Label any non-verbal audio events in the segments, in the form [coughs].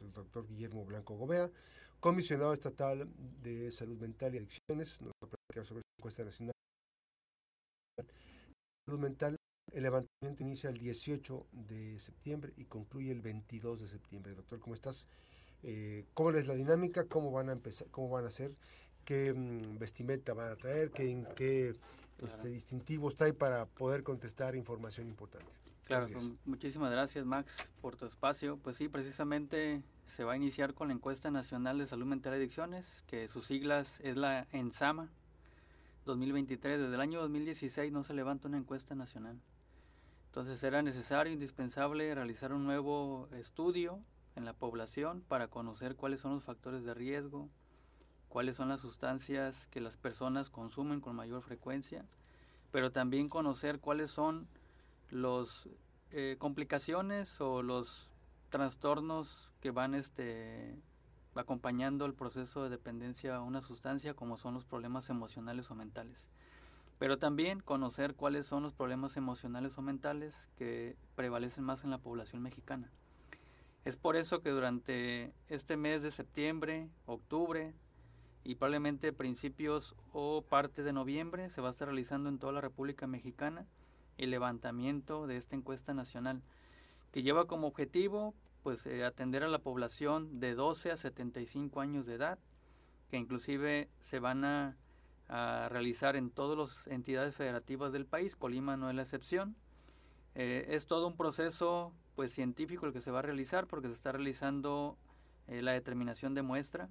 el doctor Guillermo Blanco Gobea, comisionado estatal de salud mental y adicciones, nos va a platicar sobre la encuesta nacional de salud mental. El levantamiento inicia el 18 de septiembre y concluye el 22 de septiembre. Doctor, ¿cómo estás? Eh, ¿Cómo es la dinámica? ¿Cómo van a empezar? ¿Cómo van a ser? ¿Qué mm, vestimenta van a traer? ¿Qué, qué este, distintivos trae para poder contestar información importante? Claro, pues, muchísimas gracias Max por tu espacio. Pues sí, precisamente se va a iniciar con la encuesta nacional de salud mental y adicciones, que sus siglas es la ENSAMA 2023. Desde el año 2016 no se levanta una encuesta nacional. Entonces era necesario, indispensable realizar un nuevo estudio en la población para conocer cuáles son los factores de riesgo, cuáles son las sustancias que las personas consumen con mayor frecuencia, pero también conocer cuáles son los eh, complicaciones o los trastornos que van este acompañando el proceso de dependencia a una sustancia como son los problemas emocionales o mentales. Pero también conocer cuáles son los problemas emocionales o mentales que prevalecen más en la población mexicana. Es por eso que durante este mes de septiembre, octubre y probablemente principios o parte de noviembre se va a estar realizando en toda la República Mexicana el levantamiento de esta encuesta nacional, que lleva como objetivo pues eh, atender a la población de 12 a 75 años de edad, que inclusive se van a, realizar en todas las entidades federativas del país, Colima no es la excepción. Eh, es todo un proceso pues científico el que se va a realizar porque se está realizando eh, la determinación de muestra.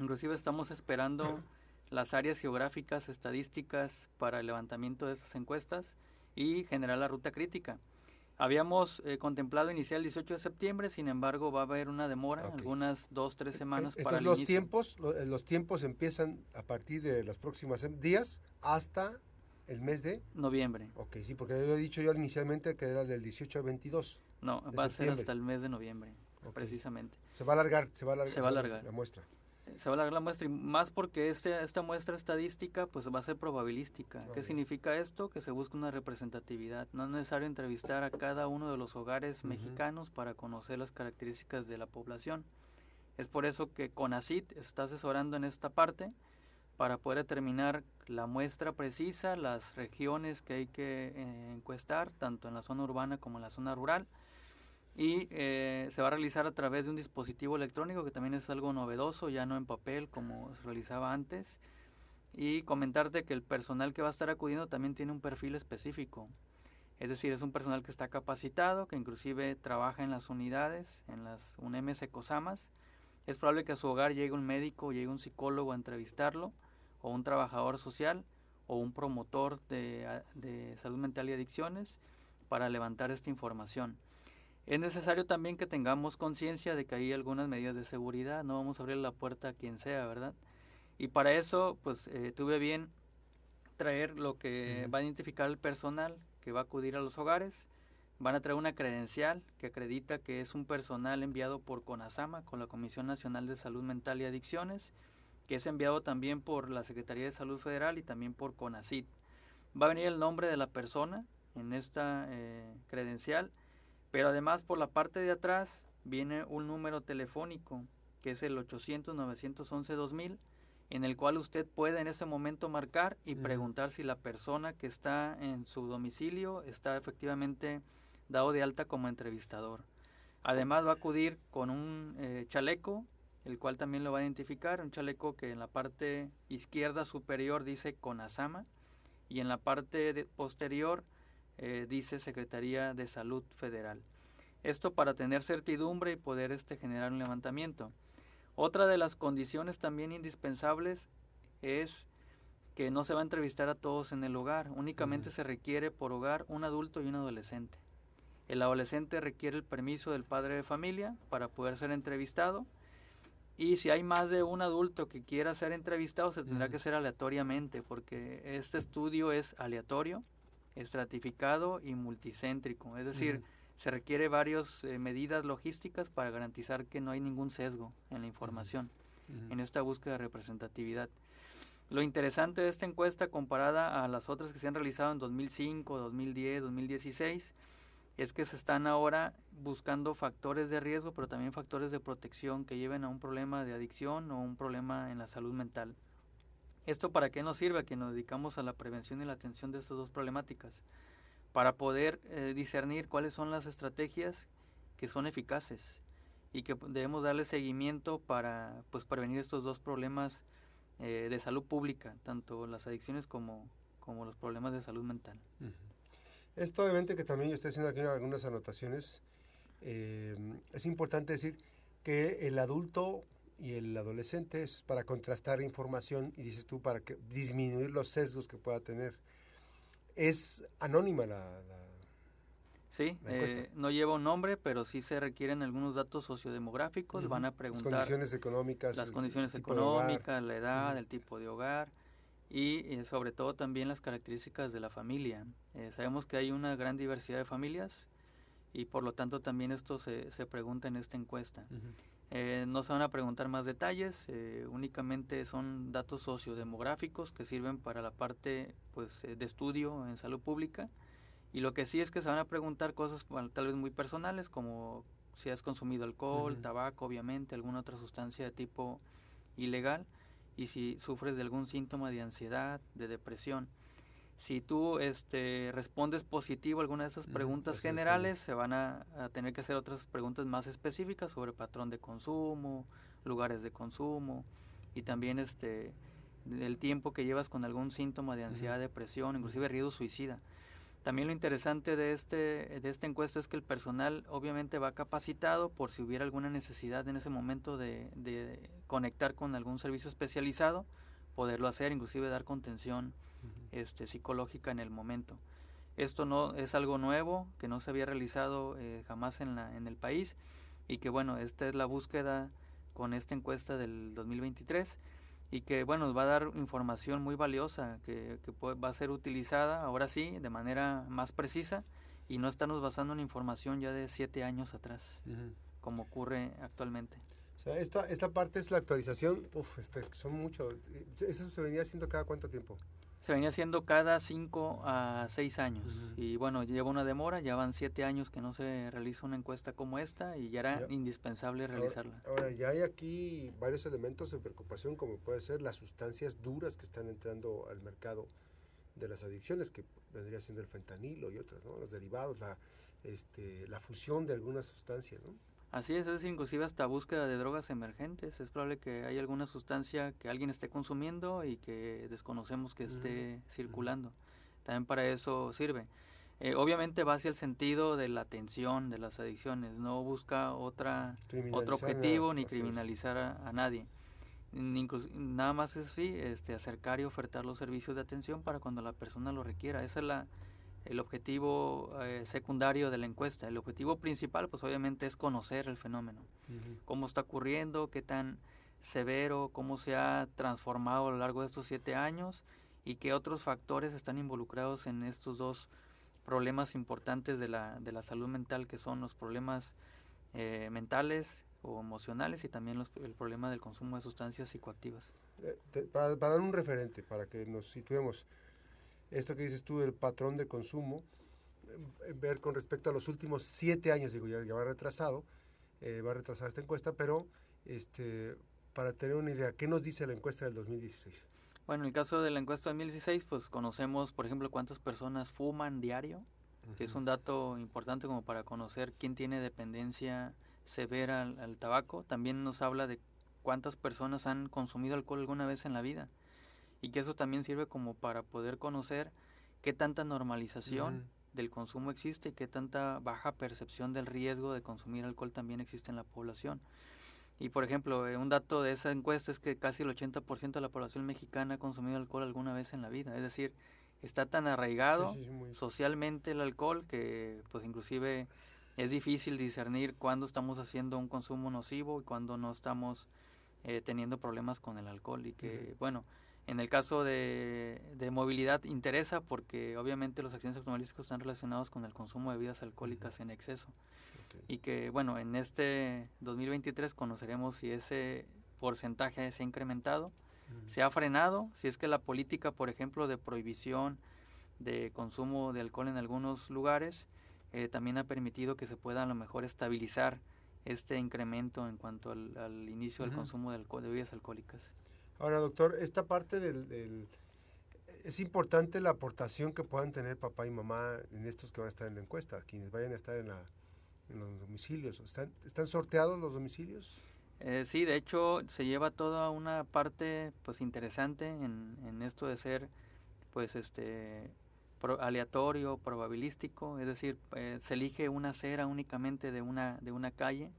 Inclusive estamos esperando [coughs] las áreas geográficas estadísticas para el levantamiento de esas encuestas y generar la ruta crítica. Habíamos eh, contemplado iniciar el 18 de septiembre, sin embargo va a haber una demora, algunas dos, tres semanas para el los tiempos eh, Los tiempos empiezan a partir de los próximos días hasta el mes de... Noviembre. Ok, sí, porque yo he dicho yo inicialmente que era del 18 al 22. No, va a ser hasta el mes de noviembre, precisamente. Se va a alargar, se va a alargar, se va a alargar. la muestra se va a alargar la muestra y más porque este, esta muestra estadística pues va a ser probabilística. ¿Qué significa esto? Que se busca una representatividad. No es necesario entrevistar a cada uno de los hogares mexicanos para conocer las características de la población. Es por eso que CONACIT está asesorando en esta parte para poder determinar la muestra precisa, las regiones que hay que eh, encuestar, tanto en la zona urbana como en la zona rural y eh, se va a realizar a través de un dispositivo electrónico que también es algo novedoso, ya no en papel como se realizaba antes. Y comentarte que el personal que va a estar acudiendo también tiene un perfil específico. Es decir, es un personal que está capacitado, que inclusive trabaja en las unidades, en las UNEMES ECOSAMAS. Es probable que a su hogar llegue un médico, llegue un psicólogo a entrevistarlo, o un trabajador social, o un promotor de, de salud mental y adicciones para levantar esta información. Es necesario también que tengamos conciencia de que hay algunas medidas de seguridad, no vamos a abrir la puerta a quien sea, ¿verdad? Y para eso, pues eh, tuve bien traer lo que va a identificar el personal que va a acudir a los hogares. Van a traer una credencial que acredita que es un personal enviado por CONASAMA, con la Comisión Nacional de Salud Mental y Adicciones, que es enviado también por la Secretaría de Salud Federal y también por CONACID. Va a venir el nombre de la persona en esta eh, credencial pero además por la parte de atrás viene un número telefónico que es el 800-911-2000 en el cual usted puede en ese momento marcar y preguntar si la persona que está en su domicilio está efectivamente dado de alta como entrevistador. Además va a acudir con un eh, chaleco, el cual también lo va a identificar, un chaleco que en la parte izquierda superior dice CONASAMA y en la parte posterior eh, dice Secretaría de Salud Federal. Esto para tener certidumbre y poder este, generar un levantamiento. Otra de las condiciones también indispensables es que no se va a entrevistar a todos en el hogar, únicamente se requiere por hogar un adulto y un adolescente. El adolescente requiere el permiso del padre de familia para poder ser entrevistado y si hay más de un adulto que quiera ser entrevistado se tendrá que hacer aleatoriamente porque este estudio es aleatorio estratificado y multicéntrico, es decir, se requiere varias eh, medidas logísticas para garantizar que no hay ningún sesgo en la información, en esta búsqueda de representatividad. Lo interesante de esta encuesta comparada a las otras que se han realizado en 2005, 2010, 2016, es que se están ahora buscando factores de riesgo, pero también factores de protección que lleven a un problema de adicción o un problema en la salud mental. ¿Esto para qué nos sirve? A que nos dedicamos a la prevención y la atención de estas dos problemáticas, para poder eh, discernir cuáles son las estrategias que son eficaces y que debemos darle seguimiento para pues prevenir estos dos problemas eh, de salud pública, tanto las adicciones como, como los problemas de salud mental. Esto obviamente que también yo estoy haciendo aquí algunas anotaciones, eh, es importante decir que el adulto y el adolescente es para contrastar información y dices tú para que disminuir los sesgos que pueda tener. Es anónima la, Sí, eh, no lleva un nombre, pero sí se requieren algunos datos sociodemográficos. Van a preguntar las condiciones económicas, las condiciones económicas, la edad, el tipo de hogar y eh, sobre todo también las características de la familia. Eh, sabemos que hay una gran diversidad de familias y por lo tanto también esto se, se pregunta en esta encuesta. No se van a preguntar más detalles, únicamente son datos sociodemográficos que sirven para la parte pues, de estudio en salud pública y lo que sí es que se van a preguntar cosas tal vez muy personales, como si has consumido alcohol, tabaco, obviamente, alguna otra sustancia de tipo ilegal, y si sufres de algún síntoma de ansiedad, de depresión. Si tú este, respondes positivo a alguna de esas preguntas generales, se van a, tener que hacer otras preguntas más específicas sobre patrón de consumo, lugares de consumo y también este, el tiempo que llevas con algún síntoma de ansiedad, depresión, inclusive riesgo suicida. También lo interesante de, este, de esta encuesta es que el personal obviamente va capacitado por si hubiera alguna necesidad en ese momento de, conectar con algún servicio especializado, poderlo hacer, inclusive dar contención este, psicológica en el momento. Esto no es algo nuevo que no se había realizado eh, jamás en, la, en el país y que bueno, esta es la búsqueda con esta encuesta del 2023 y que bueno nos va a dar información muy valiosa que, va a ser utilizada ahora sí de manera más precisa y no estarnos basando en información ya de siete años atrás como ocurre actualmente sea, esta, esta parte es la actualización uf, este, son mucho ¿eso se venía haciendo cada cuánto tiempo? se venía haciendo cada cinco a seis años. Y bueno, lleva una demora, ya van siete años que no se realiza una encuesta como esta y ya era indispensable realizarla. Ahora, ya hay aquí varios elementos de preocupación, como puede ser las sustancias duras que están entrando al mercado de las adicciones, que vendría siendo el fentanilo y otras, ¿no? los derivados, la, este, la fusión de algunas sustancias. ¿no? Así es, es inclusive hasta búsqueda de drogas emergentes. Es probable que haya alguna sustancia que alguien esté consumiendo y que desconocemos que esté circulando. También para eso sirve. Eh, obviamente va hacia el sentido de la atención de las adicciones, no busca otra otro objetivo ni criminalizar a, nadie. nada más es sí, este, acercar y ofertar los servicios de atención para cuando la persona lo requiera. Esa es la, el objetivo eh, secundario de la encuesta. El objetivo principal, pues obviamente es conocer el fenómeno, cómo está ocurriendo, qué tan severo, cómo se ha transformado a lo largo de estos siete años y qué otros factores están involucrados en estos dos problemas importantes de la, de la salud mental, que son los problemas eh, mentales o emocionales y también los, el problema del consumo de sustancias psicoactivas. Eh, para, para, dar un referente, para que nos situemos, esto que dices tú del patrón de consumo, eh, ver con respecto a los últimos siete años, digo, ya, va retrasado, eh, va retrasada esta encuesta, pero este, para tener una idea, ¿qué nos dice la encuesta del 2016? Bueno, en el caso de la encuesta del 2016, pues conocemos, por ejemplo, cuántas personas fuman diario, que es un dato importante como para conocer quién tiene dependencia severa al tabaco. También nos habla de cuántas personas han consumido alcohol alguna vez en la vida y que eso también sirve como para poder conocer qué tanta normalización del consumo existe y qué tanta baja percepción del riesgo de consumir alcohol también existe en la población. Y por ejemplo, eh, un dato de esa encuesta es que casi el 80% de la población mexicana ha consumido alcohol alguna vez en la vida, es decir, está tan arraigado socialmente el alcohol que pues inclusive es difícil discernir cuándo estamos haciendo un consumo nocivo y cuándo no estamos eh, teniendo problemas con el alcohol. Y que bueno, en el caso de, movilidad interesa porque obviamente los accidentes automovilísticos están relacionados con el consumo de bebidas alcohólicas en exceso. Y que bueno, en este 2023 conoceremos si ese porcentaje se ha incrementado, se ha frenado, si es que la política, por ejemplo, de prohibición de consumo de alcohol en algunos lugares eh, también ha permitido que se pueda a lo mejor estabilizar este incremento en cuanto al, inicio del consumo de, de, bebidas alcohólicas. Ahora, doctor, esta parte del, Es importante la aportación que puedan tener papá y mamá en estos que van a estar en la encuesta, quienes vayan a estar en, la, los domicilios. ¿Están, ¿Están sorteados los domicilios? Eh, sí, de hecho se lleva toda una parte pues interesante en, en esto de ser pues este aleatorio, probabilístico, es decir, eh, se elige una acera únicamente de una, de una calle,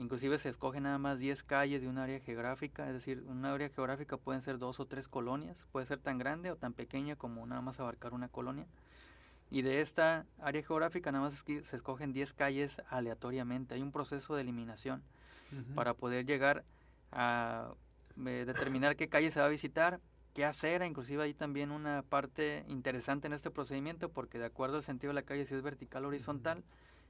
inclusive se escoge nada más 10 calles de un área geográfica, es decir, una área geográfica pueden ser dos o tres colonias, puede ser tan grande o tan pequeña como nada más abarcar una colonia. Y de esta área geográfica nada más se escogen 10 calles aleatoriamente. Hay un proceso de eliminación para poder llegar a eh, determinar qué calle se va a visitar, qué hacer, inclusive hay también una parte interesante en este procedimiento porque de acuerdo al sentido de la calle, si es vertical o horizontal,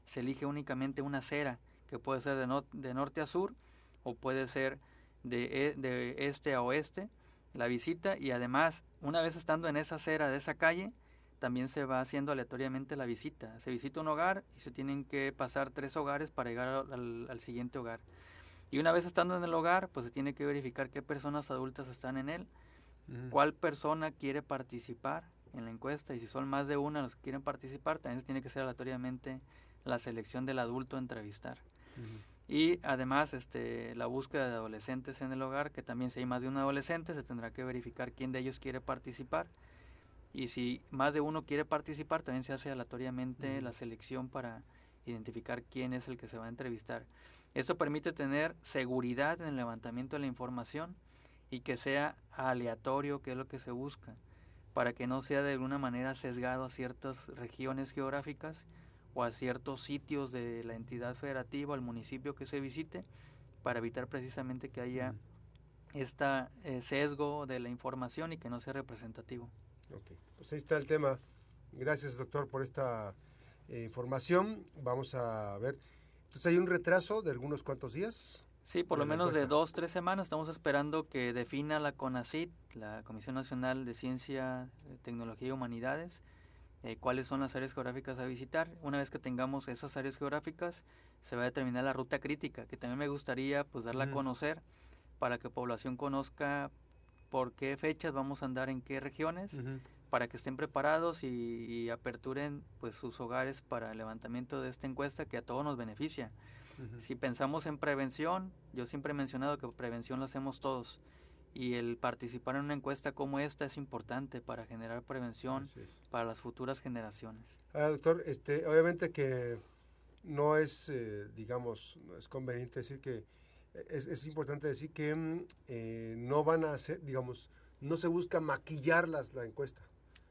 se elige únicamente una acera que puede ser de, de norte a sur o puede ser de, e, de, este a oeste la visita y además una vez estando en esa acera de esa calle también se va haciendo aleatoriamente la visita. Se visita un hogar y se tienen que pasar tres hogares para llegar al siguiente hogar. Y una vez estando en el hogar, pues se tiene que verificar qué personas adultas están en él cuál persona quiere participar en la encuesta y si son más de una los que quieren participar, también se tiene que hacer aleatoriamente la selección del adulto a entrevistar. Y además este, la búsqueda de adolescentes en el hogar, que también si hay más de un adolescente se tendrá que verificar quién de ellos quiere participar. Y si más de uno quiere participar, también se hace aleatoriamente la selección para identificar quién es el que se va a entrevistar. Esto permite tener seguridad en el levantamiento de la información y que sea aleatorio, que es lo que se busca, para que no sea de alguna manera sesgado a ciertas regiones geográficas o a ciertos sitios de la entidad federativa o el municipio que se visite, para evitar precisamente que haya este sesgo de la información y que no sea representativo. Ok, pues ahí está el tema. Gracias, doctor, por esta eh, información. Vamos a ver. Entonces, hay un retraso de algunos cuantos días. Sí, por lo menos de dos, tres semanas estamos esperando que defina la CONACIT, la Comisión Nacional de Ciencia, eh, Tecnología y Humanidades, eh, cuáles son las áreas geográficas a visitar. Una vez que tengamos esas áreas geográficas, se va a determinar la ruta crítica, que también me gustaría pues darla a conocer para que población conozca por qué fechas vamos a andar en qué regiones, para que estén preparados y, y, aperturen pues sus hogares para el levantamiento de esta encuesta que a todos nos beneficia. Si pensamos en prevención, yo siempre he mencionado que prevención lo hacemos todos y el participar en una encuesta como esta es importante para generar prevención para las futuras generaciones. Ah, doctor, este, obviamente que no es, eh, digamos, no es conveniente decir que es, es importante decir que mm, eh, no van a hacer, digamos, no se busca maquillar las, la encuesta.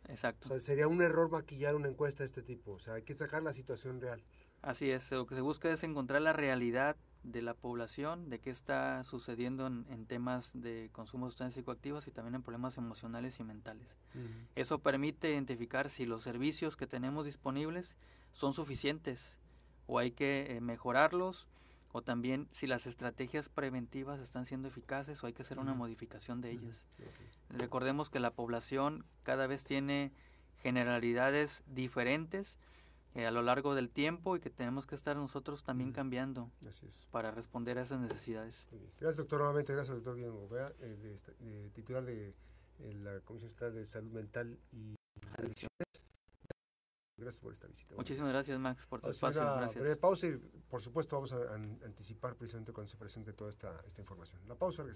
Exacto. O sea, sería un error maquillar una encuesta de este tipo. O sea, hay que sacar la situación real. Así es, lo que se busca es encontrar la realidad de la población, de qué está sucediendo en, temas de consumo de sustancias psicoactivas y también en problemas emocionales y mentales. Eso permite identificar si los servicios que tenemos disponibles son suficientes o hay que eh, mejorarlos o también si las estrategias preventivas están siendo eficaces o hay que hacer una modificación de ellas. Recordemos que la población cada vez tiene generalidades diferentes eh, a lo largo del tiempo y que tenemos que estar nosotros también cambiando para responder a esas necesidades. Gracias, doctor. Nuevamente, gracias, doctor Guillermo Gobea, eh, titular de eh, la Comisión Estatal de Salud Mental y Adicciones. Gracias por esta visita. Muchísimas gracias, Max, por tu espacio. Gracias. pausa y, por supuesto, vamos a, anticipar precisamente cuando se presente toda esta, esta información. La pausa, regresamos.